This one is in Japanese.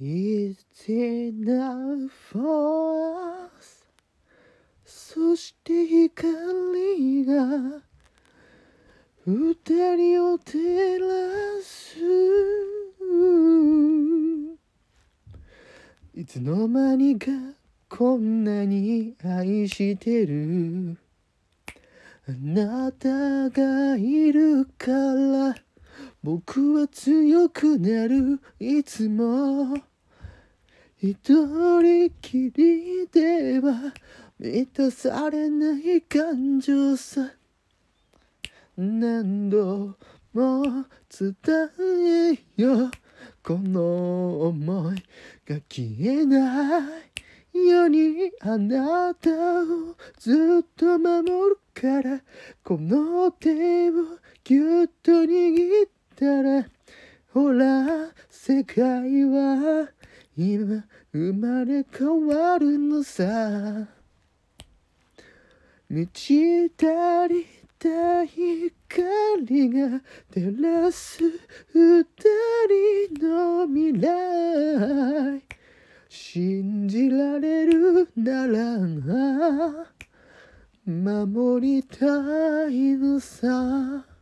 It's enough for us? そして光が二人を照らす。いつの間にかこんなに愛してる。あなたがいるから。僕は強くなる。いつも。一人きりでは満たされない感情さ。何度も伝えよ。うこの思いが消えないようにあなたをずっと守るから。この手をぎゅっと握ってったらほら世界は今生まれ変わるのさ。満ち足りた光が照らす二人の未来。信じられるなら守りたいのさ。